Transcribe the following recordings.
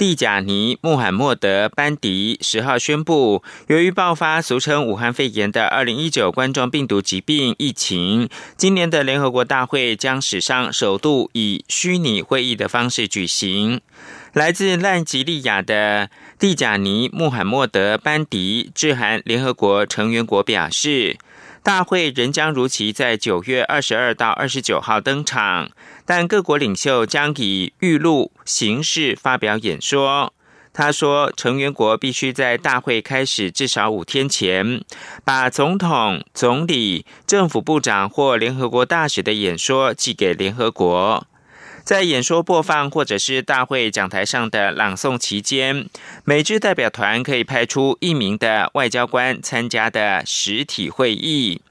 蒂贾尼·穆罕默德·班迪十号宣布，由于爆发俗称武汉肺炎的二零一九冠状病毒疾病疫情，今年的联合国大会将史上首度以虚拟会议的方式举行。来自烂吉利亚的蒂贾尼·穆罕默德·班迪致函联合国成员国表示。大会仍将如期在九月二十二到二十九号登场，但各国领袖将以预录形式发表演说。他说，成员国必须在大会开始至少五天前，把总统、总理、政府部长或联合国大使的演说寄给联合国。在演说播放或者是大会讲台上的朗诵期间，每支代表团可以派出一名的外交官参加的实体会议。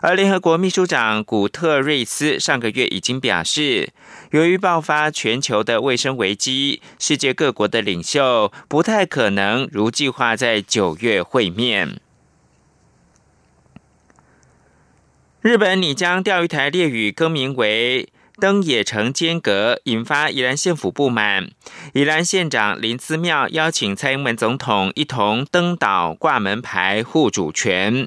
而联合国秘书长古特瑞斯上个月已经表示，由于爆发全球的卫生危机，世界各国的领袖不太可能如计划在九月会面。日本拟将钓鱼台列屿更名为。登野城间隔引发宜兰县府不满，宜兰县长林思妙邀请蔡英文总统一同登岛挂门牌护主权。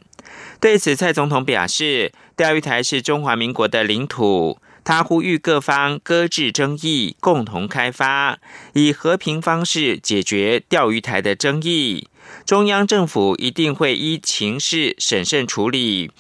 对此，蔡总统表示，钓鱼台是中华民国的领土，他呼吁各方搁置争议，共同开发，以和平方式解决钓鱼台的争议。中央政府一定会依情势审慎处理，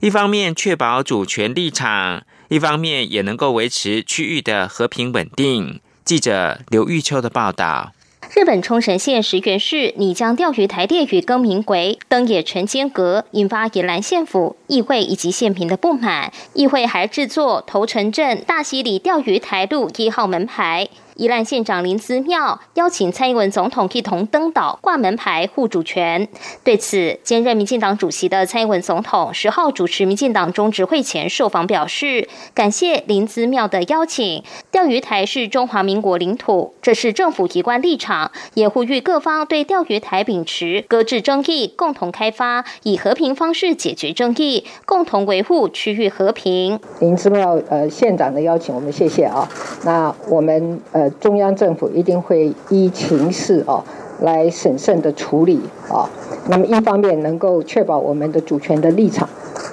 一方面确保主权立场。一方面也能够维持区域的和平稳定。记者刘玉秋的报道。日本冲绳县石垣市拟将钓鱼台列屿更名为登野城间阁，引发宜兰县府、议会以及县民的不满。议会还制作头城镇大溪里钓鱼台路一号门牌。宜兰县长林思妙邀请蔡英文总统一同登岛挂门牌护主权。对此，兼任民进党主席的蔡英文总统十号主持民进党中执会前受访表示，感谢林思妙的邀请。钓鱼台是中华民国领土，这是政府一贯立场，也呼吁各方对钓鱼台秉持搁置争议，共同开发，以和平方式解决争议，共同维护区域和平。林思妙呃县长的邀请，我们谢谢啊。那我们呃。中央政府一定会依情势哦来审慎的处理啊。那么一方面能够确保我们的主权的立场，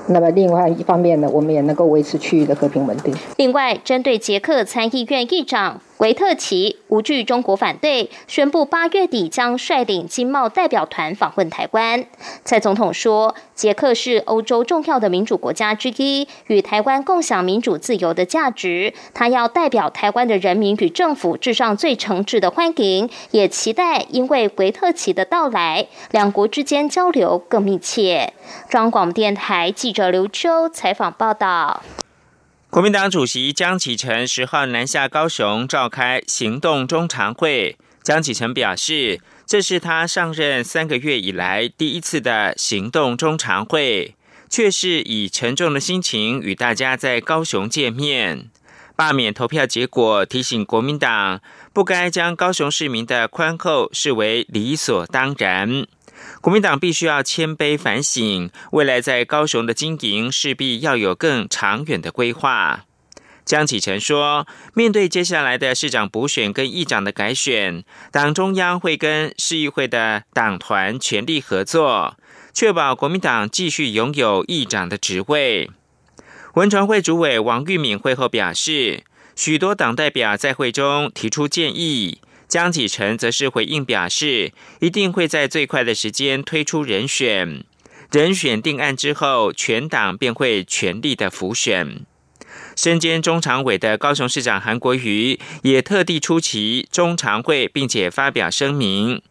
那么另外一方面呢，我们也能够维持区域的和平稳定。另外，针对捷克参议院议长。维特奇无惧中国反对，宣布八月底将率领经贸代表团访问台湾。蔡总统说，捷克是欧洲重要的民主国家之一，与台湾共享民主自由的价值。他要代表台湾的人民与政府致上最诚挚的欢迎，也期待因为维特奇的到来，两国之间交流更密切。中央广播电台记者刘秋采访报道。国民党主席江启臣十号南下高雄召开行动中常会。江启臣表示，这是他上任三个月以来第一次的行动中常会，却是以沉重的心情与大家在高雄见面。罢免投票结果提醒国民党，不该将高雄市民的宽厚视为理所当然。国民党必须要谦卑反省，未来在高雄的经营势必要有更长远的规划。江启臣说，面对接下来的市长补选跟议长的改选，党中央会跟市议会的党团全力合作，确保国民党继续拥有议长的职位。文传会主委王玉敏会后表示，许多党代表在会中提出建议。江启臣则是回应表示，一定会在最快的时间推出人选，人选定案之后，全党便会全力的辅选。身兼中常委的高雄市长韩国瑜也特地出席中常会，并且发表声明。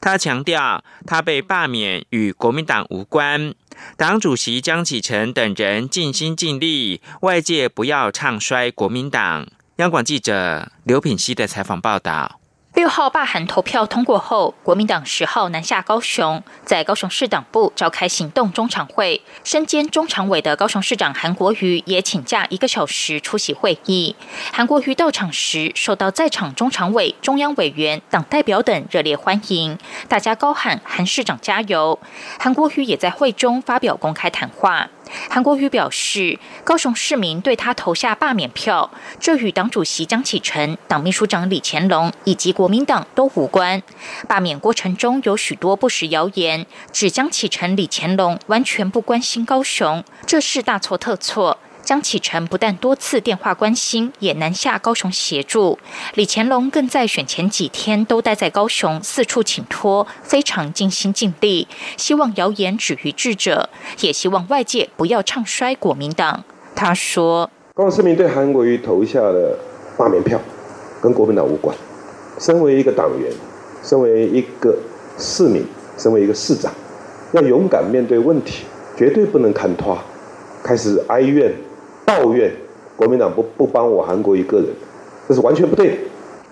他强调，他被罢免与国民党无关，党主席江启臣等人尽心尽力，外界不要唱衰国民党。央广记者刘品熙的采访报道。六号罢韩投票通过后，国民党十号南下高雄，在高雄市党部召开行动中常会。身兼中常委的高雄市长韩国瑜也请假一个小时出席会议。韩国瑜到场时，受到在场中常委、中央委员、党代表等热烈欢迎，大家高喊“韩市长加油”。韩国瑜也在会中发表公开谈话。韩国瑜表示，高雄市民对他投下罢免票，这与党主席江启臣、党秘书长李乾龙以及国民党都无关。罢免过程中有许多不实谣言，指江启臣、李乾龙完全不关心高雄，这是大错特错。江启臣不但多次电话关心，也南下高雄协助。李乾龙更在选前几天都待在高雄，四处请托，非常尽心尽力。希望谣言止于智者，也希望外界不要唱衰国民党。他说：“高雄市民对韩国瑜投下的罢免票，跟国民党无关。身为一个党员，身为一个市民，身为一个市长，要勇敢面对问题，绝对不能看拖，开始哀怨。”抱怨国民党不不帮我韩国一个人，这是完全不对。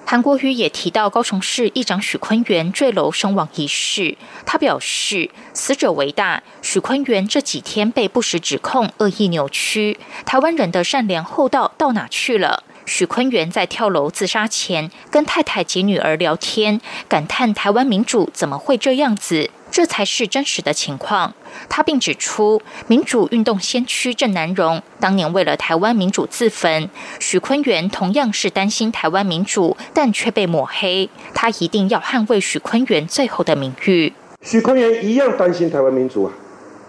韩国瑜也提到高雄市议长许坤元坠楼身亡一事，他表示死者为大，许坤元这几天被不实指控恶意扭曲，台湾人的善良厚道到哪去了？许坤元在跳楼自杀前跟太太及女儿聊天，感叹台湾民主怎么会这样子？这才是真实的情况。他并指出，民主运动先驱郑南荣当年为了台湾民主自焚，许坤元同样是担心台湾民主，但却被抹黑。他一定要捍卫许坤元最后的名誉。许坤元一样担心台湾民主啊，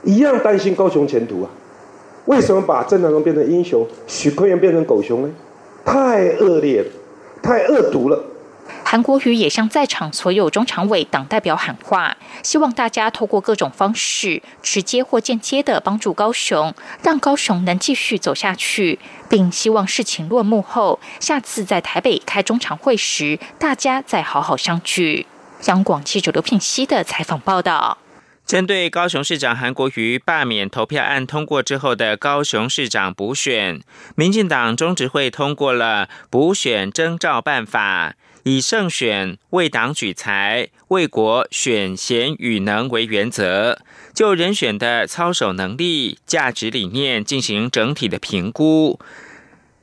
一样担心高雄前途啊。为什么把郑南荣变成英雄，许坤元变成狗熊呢？太恶劣了，太恶毒了。韩国瑜也向在场所有中常委党代表喊话，希望大家透过各种方式，直接或间接的帮助高雄，让高雄能继续走下去，并希望事情落幕后，下次在台北开中常会时，大家再好好相聚。央广记者刘品熙的采访报道。针对高雄市长韩国瑜罢免投票案通过之后的高雄市长补选，民进党中执会通过了补选征召办法。以胜选、为党举才、为国选贤与能为原则，就人选的操守能力、价值理念进行整体的评估，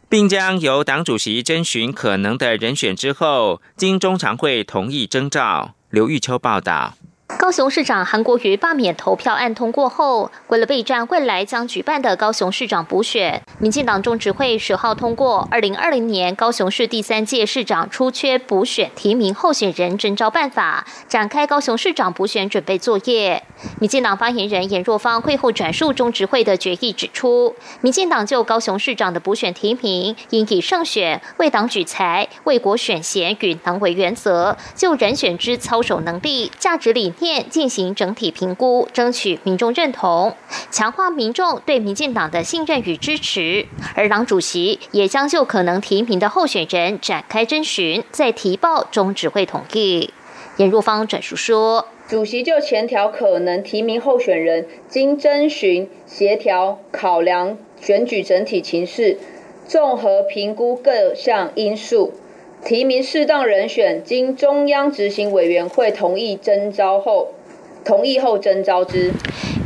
并将由党主席征询可能的人选之后，经中常会同意征召。刘玉秋报道。高雄市长韩国瑜罢免投票案通过后，为了备战未来将举办的高雄市长补选，民进党中执会十号通过二零二零年高雄市第三届市长出缺补选提名候选人征召办法，展开高雄市长补选准备作业。民进党发言人严若芳会后转述中执会的决议，指出，民进党就高雄市长的补选提名，应以胜选、为党举才、为国选贤与能为原则，就人选之操守能力、价值理。进行整体评估，争取民众认同，强化民众对民进党的信任与支持。而党主席也将就可能提名的候选人展开征询，在提报中指会统计。严若芳转述说：“主席就前条可能提名候选人，经征询、协调、考量选举整体情势，综合评估各项因素。”提名适当人选，经中央执行委员会同意征召后，同意后征召之。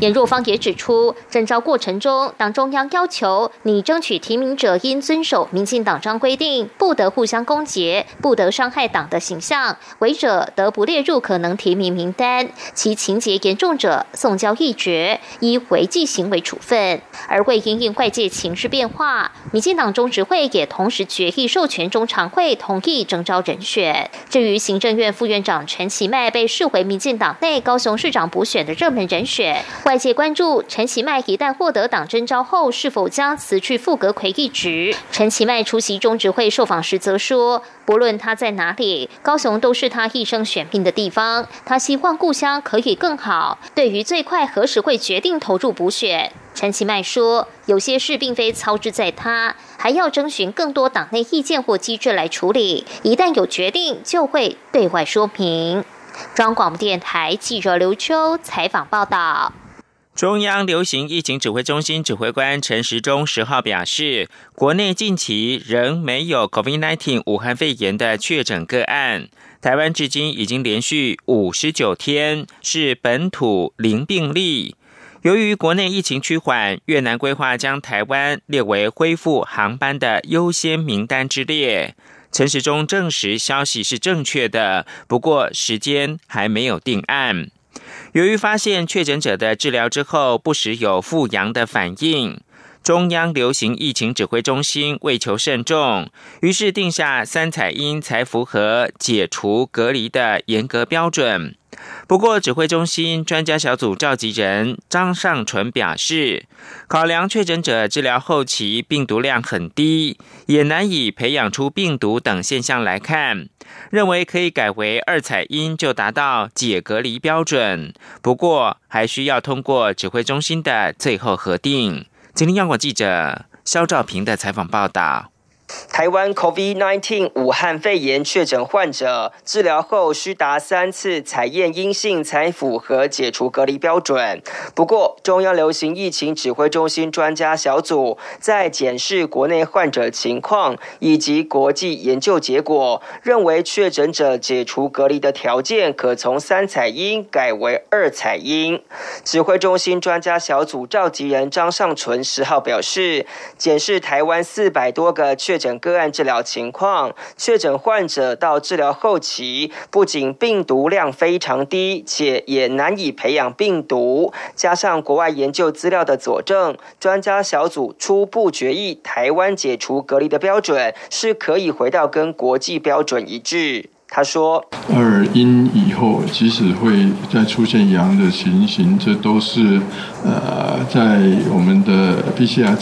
严若芳也指出，征召过程中，党中央要求拟争取提名者应遵守民进党章规定，不得互相攻讦，不得伤害党的形象，违者得不列入可能提名名单，其情节严重者送交议决，依违纪行为处分。而为因应外界情势变化，民进党中执会也同时决议授权中常会同意征召人选。至于行政院副院长陈其迈被视为民进党内高雄市长补选的热门人选。外界关注陈其迈一旦获得党征召后，是否将辞去副阁魁一职？陈其迈出席中执会受访时则说：“不论他在哪里，高雄都是他一生选命的地方。他希望故乡可以更好。对于最快何时会决定投入补选，陈其迈说：有些事并非操之在他，还要征询更多党内意见或机制来处理。一旦有决定，就会对外说明。”中央广播电台记者刘秋采访报道。中央流行疫情指挥中心指挥官陈时中十号表示，国内近期仍没有 COVID-19 武汉肺炎的确诊个案。台湾至今已经连续五十九天是本土零病例。由于国内疫情趋缓，越南规划将台湾列为恢复航班的优先名单之列。陈时中证实消息是正确的，不过时间还没有定案。由于发现确诊者的治疗之后，不时有复阳的反应。中央流行疫情指挥中心为求慎重，于是定下三采阴才符合解除隔离的严格标准。不过，指挥中心专家小组召集人张尚纯表示，考量确诊者治疗后期病毒量很低，也难以培养出病毒等现象来看，认为可以改为二采阴就达到解隔离标准。不过，还需要通过指挥中心的最后核定。今天央广记者肖兆平的采访报道。台湾 COVID-19 武汉肺炎确诊患者治疗后需达三次采验阴性才符合解除隔离标准。不过，中央流行疫情指挥中心专家小组在检视国内患者情况以及国际研究结果，认为确诊者解除隔离的条件可从三采阴改为二采阴。指挥中心专家小组召集人张尚存十号表示，检视台湾四百多个确确诊个案治疗情况，确诊患者到治疗后期，不仅病毒量非常低，且也难以培养病毒。加上国外研究资料的佐证，专家小组初步决议，台湾解除隔离的标准是可以回到跟国际标准一致。他说：“二阴以后，即使会再出现阳的情形，这都是呃，在我们的 PCR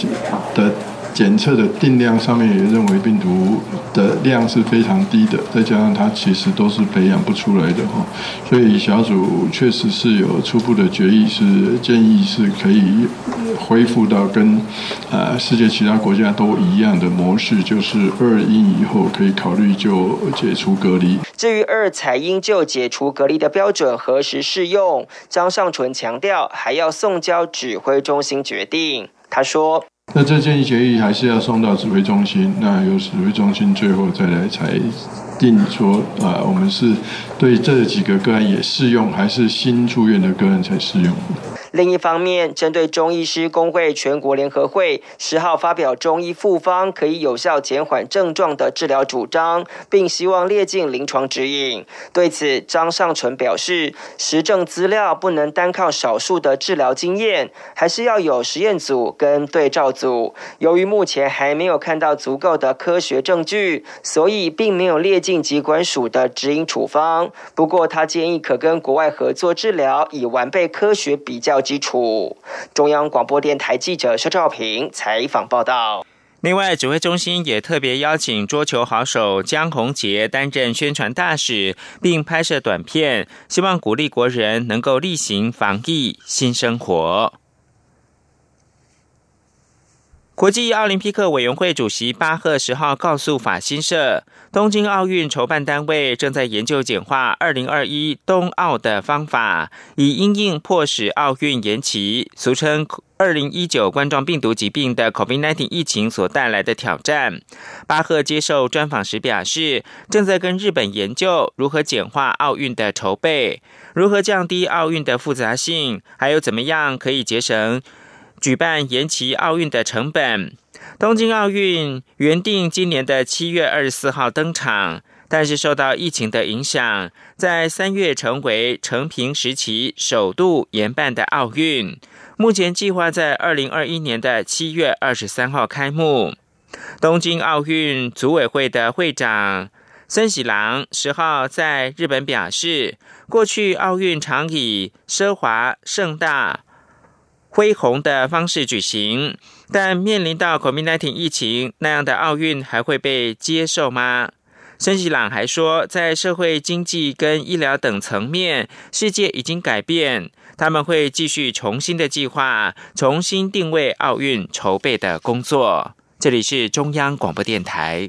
的。”检测的定量上面也认为病毒的量是非常低的，再加上它其实都是培养不出来的哈，所以小组确实是有初步的决议，是建议是可以恢复到跟呃世界其他国家都一样的模式，就是二阴以后可以考虑就解除隔离。至于二采阴就解除隔离的标准何时适用，张尚纯强调还要送交指挥中心决定。他说。那这建议协议还是要送到指挥中心，那由指挥中心最后再来裁定说，啊，我们是对这几个个案也适用，还是新住院的个案才适用？另一方面，针对中医师工会全国联合会十号发表中医复方可以有效减缓症状的治疗主张，并希望列进临床指引。对此，张尚纯表示，实证资料不能单靠少数的治疗经验，还是要有实验组跟对照组。由于目前还没有看到足够的科学证据，所以并没有列进疾管署的指引处方。不过，他建议可跟国外合作治疗，以完备科学比较。基础。中央广播电台记者肖兆平采访报道。另外，指挥中心也特别邀请桌球好手江宏杰担任宣传大使，并拍摄短片，希望鼓励国人能够例行防疫新生活。国际奥林匹克委员会主席巴赫十号告诉法新社，东京奥运筹办单位正在研究简化二零二一冬奥的方法，以因应迫使奥运延期，俗称二零一九冠状病毒疾病的 COVID-19 疫情所带来的挑战。巴赫接受专访时表示，正在跟日本研究如何简化奥运的筹备，如何降低奥运的复杂性，还有怎么样可以节省。举办延期奥运的成本。东京奥运原定今年的七月二十四号登场，但是受到疫情的影响，在三月成为成平时期首度延办的奥运。目前计划在二零二一年的七月二十三号开幕。东京奥运组委会的会长森喜朗十号在日本表示，过去奥运常以奢华盛大。恢宏的方式举行，但面临到 COVID-19 疫情，那样的奥运还会被接受吗？森喜朗还说，在社会经济跟医疗等层面，世界已经改变，他们会继续重新的计划，重新定位奥运筹备的工作。这里是中央广播电台。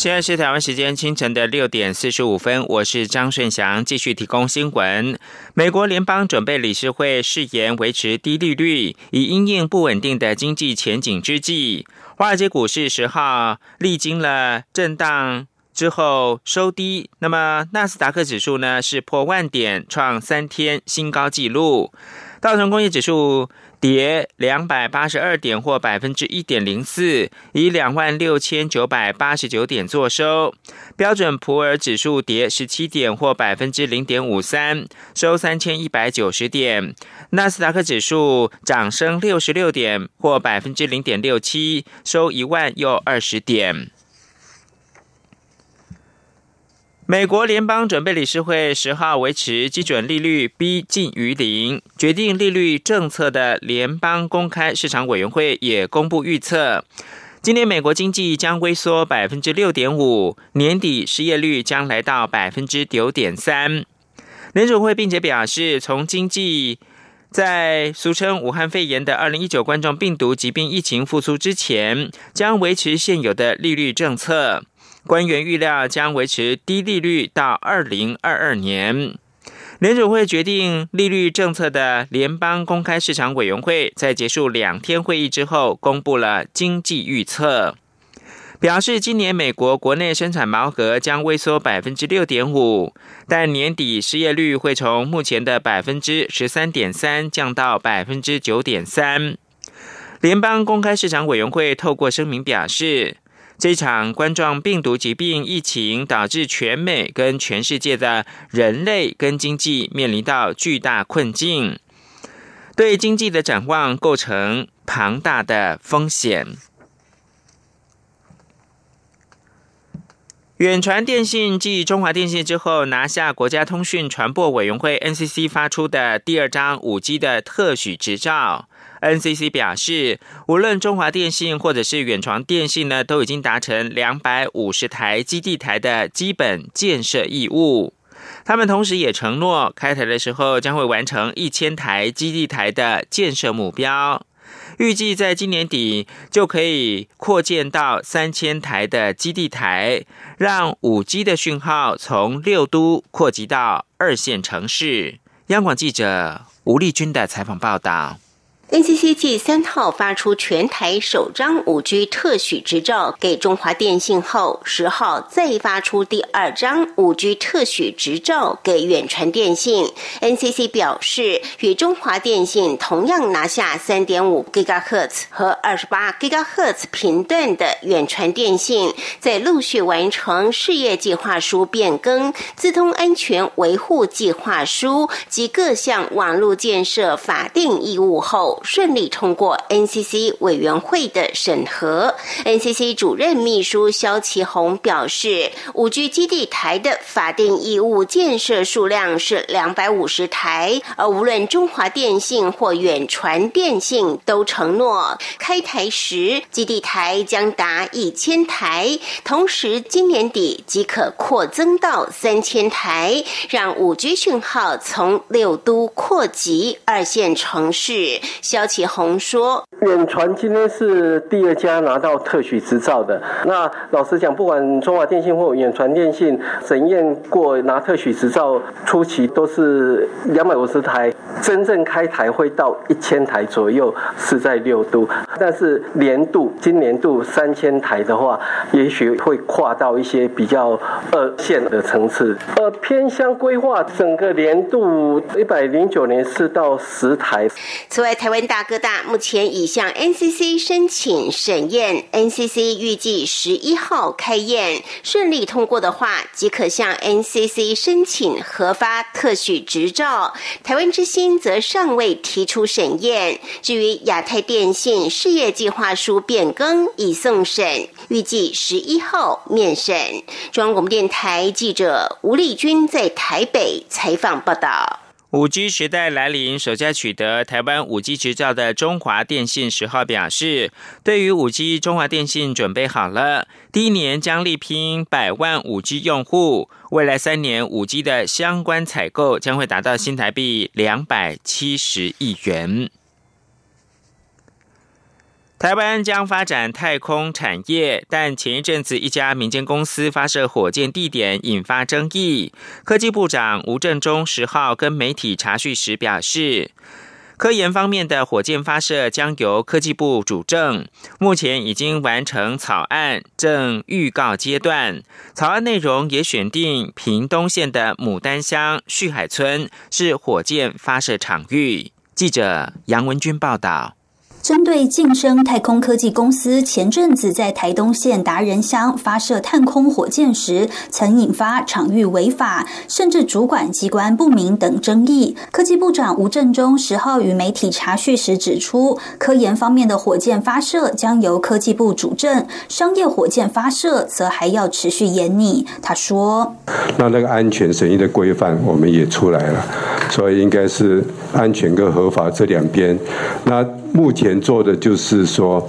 现在是台湾时间清晨的六点四十五分，我是张顺祥，继续提供新闻。美国联邦准备理事会誓言维持低利率，以因应不稳定的经济前景之际，华尔街股市十号历经了震荡之后收低，那么纳斯达克指数呢是破万点，创三天新高纪录，道琼工业指数。跌两百八十二点，或百分之一点零四，以两万六千九百八十九点作收。标准普尔指数跌十七点，或百分之零点五三，收三千一百九十点。纳斯达克指数涨升六十六点，或百分之零点六七，收一万又二十点。美国联邦准备理事会十号维持基准利率逼近于零，决定利率政策的联邦公开市场委员会也公布预测，今年美国经济将微缩百分之六点五，年底失业率将来到百分之九点三。联准会并且表示，从经济在俗称武汉肺炎的二零一九冠状病毒疾病疫情复苏之前，将维持现有的利率政策。官员预料将维持低利率到二零二二年。联储会决定利率政策的联邦公开市场委员会在结束两天会议之后，公布了经济预测，表示今年美国国内生产毛额将萎缩百分之六点五，但年底失业率会从目前的百分之十三点三降到百分之九点三。联邦公开市场委员会透过声明表示。这场冠状病毒疾病疫情导致全美跟全世界的人类跟经济面临到巨大困境，对经济的展望构成庞大的风险。远传电信继中华电信之后，拿下国家通讯传播委员会 NCC 发出的第二张五 G 的特许执照。NCC 表示，无论中华电信或者是远传电信呢，都已经达成两百五十台基地台的基本建设义务。他们同时也承诺，开台的时候将会完成一千台基地台的建设目标。预计在今年底就可以扩建到三千台的基地台，让五 G 的讯号从六都扩及到二线城市。央广记者吴丽君的采访报道。NCC 继三号发出全台首张五 G 特许执照给中华电信后，十号再发出第二张五 G 特许执照给远传电信。NCC 表示，与中华电信同样拿下三点五 GHz 和二十八 GHz 频段的远传电信，在陆续完成事业计划书变更、自通安全维护计划书及各项网络建设法定义务后。顺利通过 NCC 委员会的审核。NCC 主任秘书肖其宏表示，五 G 基地台的法定义务建设数量是两百五十台，而无论中华电信或远传电信都承诺开台时基地台将达一千台，同时今年底即可扩增到三千台，让五 G 讯号从六都扩及二线城市。肖启宏说：“远传今天是第二家拿到特许执照的。那老实讲，不管中华电信或远传电信，审验过拿特许执照初期都是两百五十台，真正开台会到一千台左右，是在六度。但是年度今年度三千台的话，也许会跨到一些比较二线的层次。呃，偏乡规划整个年度一百零九年是到十台。此外，台湾大哥大目前已向 NCC 申请审验，NCC 预计十一号开验，顺利通过的话，即可向 NCC 申请核发特许执照。台湾之星则尚未提出审验。至于亚太电信事业计划书变更已送审，预计十一号面审。中央广播电台记者吴丽君在台北采访报道。五 G 时代来临，首家取得台湾五 G 执照的中华电信十号表示，对于五 G，中华电信准备好了，第一年将力拼百万五 G 用户，未来三年五 G 的相关采购将会达到新台币两百七十亿元。台湾将发展太空产业，但前一阵子一家民间公司发射火箭地点引发争议。科技部长吴振中十号跟媒体查询时表示，科研方面的火箭发射将由科技部主政，目前已经完成草案，正预告阶段。草案内容也选定屏东县的牡丹乡旭海村是火箭发射场域。记者杨文军报道。针对晋升太空科技公司前阵子在台东县达人乡发射探空火箭时，曾引发场域违法，甚至主管机关不明等争议。科技部长吴振中十号与媒体查叙时指出，科研方面的火箭发射将由科技部主政，商业火箭发射则还要持续严拟。他说：“那那个安全审议的规范我们也出来了，所以应该是安全跟合法这两边。那目前。”做的就是说，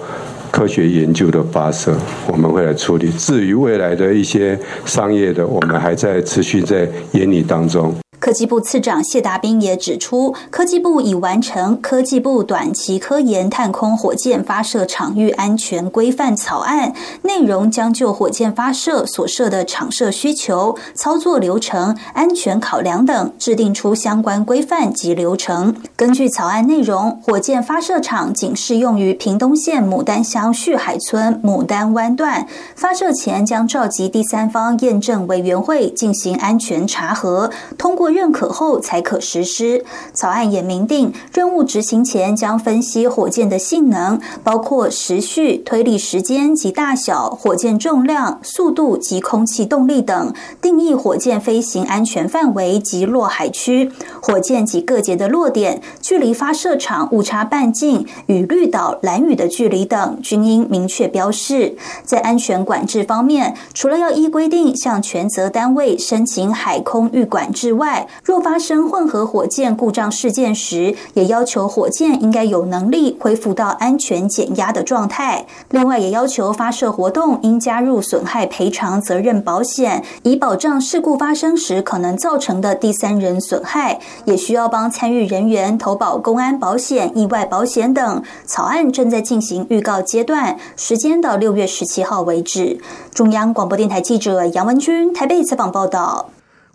科学研究的发射，我们会来处理。至于未来的一些商业的，我们还在持续在研拟当中。科技部次长谢达斌也指出，科技部已完成科技部短期科研探空火箭发射场域安全规范草案，内容将就火箭发射所设的场设需求、操作流程、安全考量等，制定出相关规范及流程。根据草案内容，火箭发射场仅适用于屏东县牡丹乡旭海村牡丹湾段，发射前将召集第三方验证委员会进行安全查核，通过。认可后才可实施。草案也明定，任务执行前将分析火箭的性能，包括时序、推力时间及大小、火箭重量、速度及空气动力等，定义火箭飞行安全范围及落海区。火箭及各节的落点、距离发射场误差半径与绿岛、蓝屿的距离等，均应明确标示。在安全管制方面，除了要依规定向权责单位申请海空域管制外，若发生混合火箭故障事件时，也要求火箭应该有能力恢复到安全减压的状态。另外，也要求发射活动应加入损害赔偿责任保险，以保障事故发生时可能造成的第三人损害。也需要帮参与人员投保公安保险、意外保险等。草案正在进行预告阶段，时间到六月十七号为止。中央广播电台记者杨文君台北采访报道。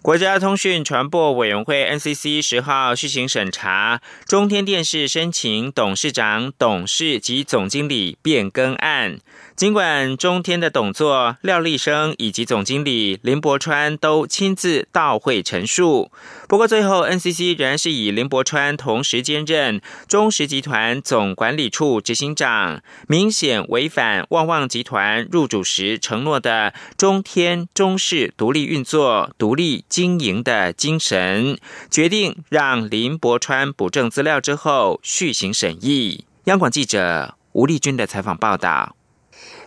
国家通讯传播委员会 NCC 十号续行审查中天电视申请董事长、董事及总经理变更案。尽管中天的董座廖立生以及总经理林伯川都亲自到会陈述，不过最后 NCC 仍然是以林伯川同时兼任中实集团总管理处执行长，明显违反旺旺集团入主时承诺的中天中视独立运作、独立经营的精神，决定让林伯川补正资料之后续行审议。央广记者吴丽君的采访报道。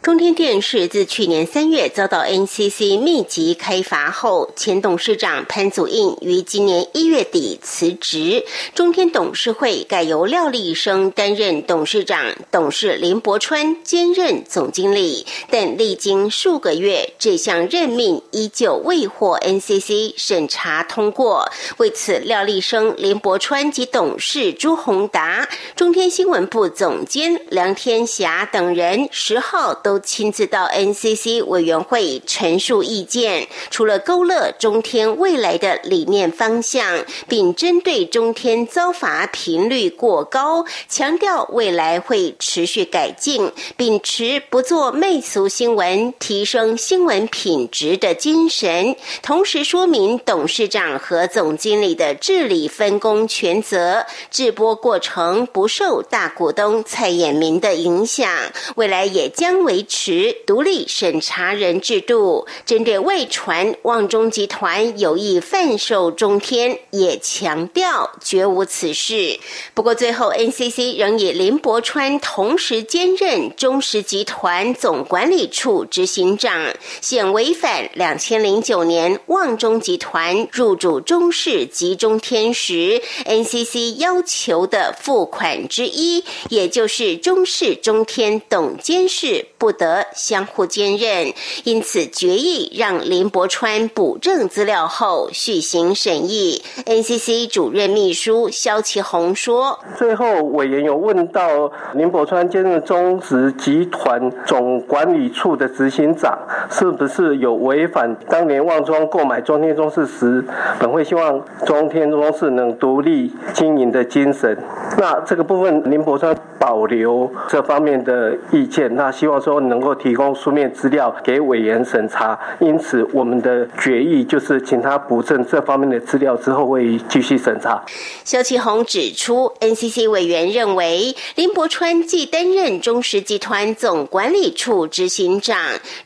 中天电视自去年三月遭到 NCC 密集开罚后，前董事长潘祖印于今年一月底辞职，中天董事会改由廖立生担任董事长，董事林伯川兼任总经理。但历经数个月，这项任命依旧未获 NCC 审查通过。为此，廖立生、林伯川及董事朱宏达、中天新闻部总监梁天霞等人十号都。亲自到 NCC 委员会陈述意见，除了勾勒中天未来的理念方向，并针对中天遭罚频率过高，强调未来会持续改进，秉持不做媚俗新闻、提升新闻品质的精神，同时说明董事长和总经理的治理分工权责，直播过程不受大股东蔡衍明的影响，未来也将为。维持独立审查人制度，针对外传旺中集团有意贩售中天，也强调绝无此事。不过，最后 NCC 仍以林伯川同时兼任中石集团总管理处执行长，现违反两千零九年旺中集团入主中视及中天时 NCC 要求的付款之一，也就是中视中天董监事不。不得相互兼任，因此决议让林伯川补正资料后续行审议。NCC 主任秘书肖其宏说：“最后委员有问到林伯川兼任中植集团总管理处的执行长，是不是有违反当年旺中购买中天中视时，本会希望中天中视能独立经营的精神？那这个部分林伯川保留这方面的意见，那希望说。”能够提供书面资料给委员审查，因此我们的决议就是请他补正这方面的资料之后会继续审查。肖启宏指出，NCC 委员认为林伯川既担任中石集团总管理处执行长，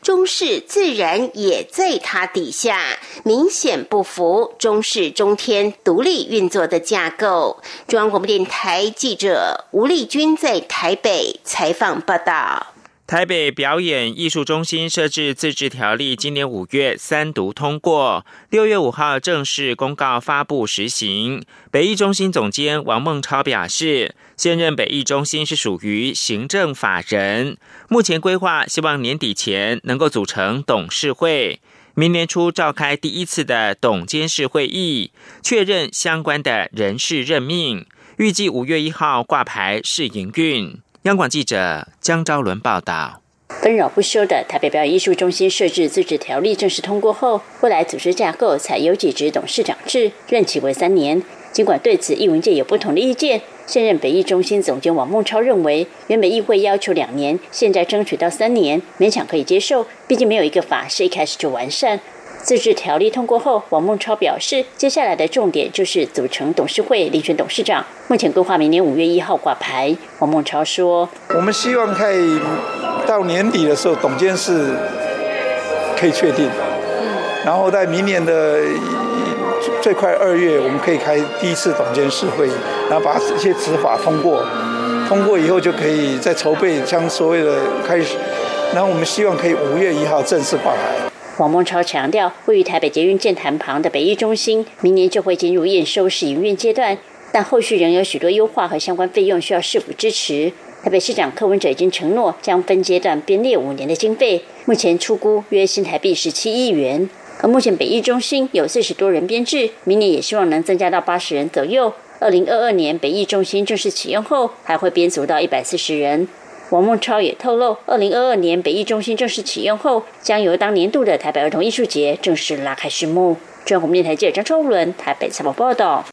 中视自然也在他底下，明显不符中视中天独立运作的架构。中央广播电台记者吴丽君在台北采访报道。台北表演艺术中心设置自治条例，今年五月三读通过，六月五号正式公告发布实行。北艺中心总监王孟超表示，现任北艺中心是属于行政法人，目前规划希望年底前能够组成董事会，明年初召开第一次的董监事会议，确认相关的人事任命，预计五月一号挂牌试营运。央广记者江昭伦报道：纷扰不休的台北表演艺术中心设置自治条例正式通过后，未来组织架构采有几职董事长制，任期为三年。尽管对此艺文界有不同的意见，现任北艺中心总监王孟超认为，原本议会要求两年，现在争取到三年，勉强可以接受。毕竟没有一个法是一开始就完善。自治条例通过后，王孟超表示，接下来的重点就是组成董事会、遴选董事长。目前规划明年五月一号挂牌。王孟超说：“我们希望可以到年底的时候，董监事可以确定，然后在明年的最快二月，我们可以开第一次董监事会议，然后把这些执法通过。通过以后，就可以再筹备将所谓的开始，然后我们希望可以五月一号正式挂牌。”王孟超强调，位于台北捷运建潭旁的北艺中心，明年就会进入验收试营运阶段，但后续仍有许多优化和相关费用需要市府支持。台北市长柯文哲已经承诺将分阶段编列五年的经费，目前出估约新台币十七亿元。而目前北艺中心有四十多人编制，明年也希望能增加到八十人左右。二零二二年北艺中心正式启用后，还会编组到一百四十人。王孟超也透露，二零二二年北艺中心正式启用后，将由当年度的台北儿童艺术节正式拉开序幕。中央广播电台记者张超伦台北采访报道。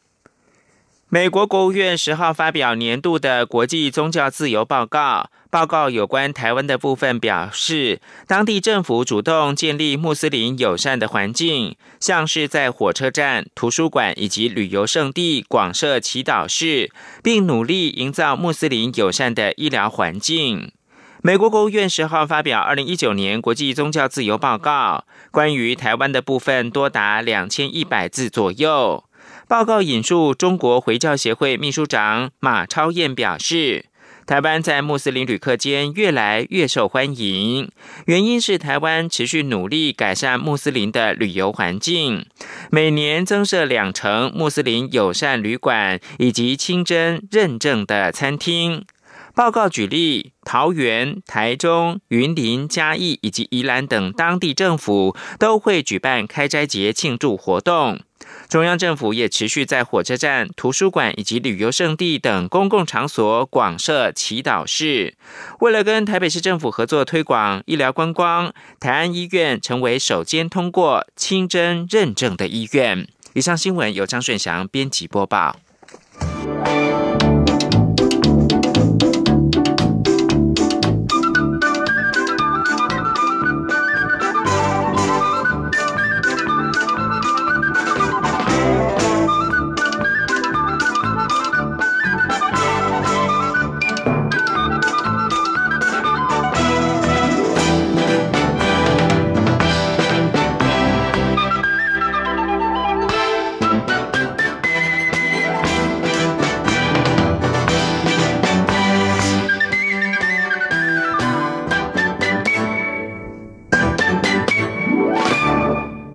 美国国务院十号发表年度的国际宗教自由报告。报告有关台湾的部分表示，当地政府主动建立穆斯林友善的环境，像是在火车站、图书馆以及旅游胜地广设祈祷室，并努力营造穆斯林友善的医疗环境。美国国务院十号发表二零一九年国际宗教自由报告，关于台湾的部分多达两千一百字左右。报告引述中国回教协会秘书长马超燕表示。台湾在穆斯林旅客间越来越受欢迎，原因是台湾持续努力改善穆斯林的旅游环境，每年增设两成穆斯林友善旅馆以及清真认证的餐厅。报告举例，桃园、台中、云林、嘉义以及宜兰等当地政府都会举办开斋节庆祝活动。中央政府也持续在火车站、图书馆以及旅游胜地等公共场所广设祈祷室。为了跟台北市政府合作推广医疗观光，台安医院成为首间通过清真认证的医院。以上新闻由张顺祥编辑播报。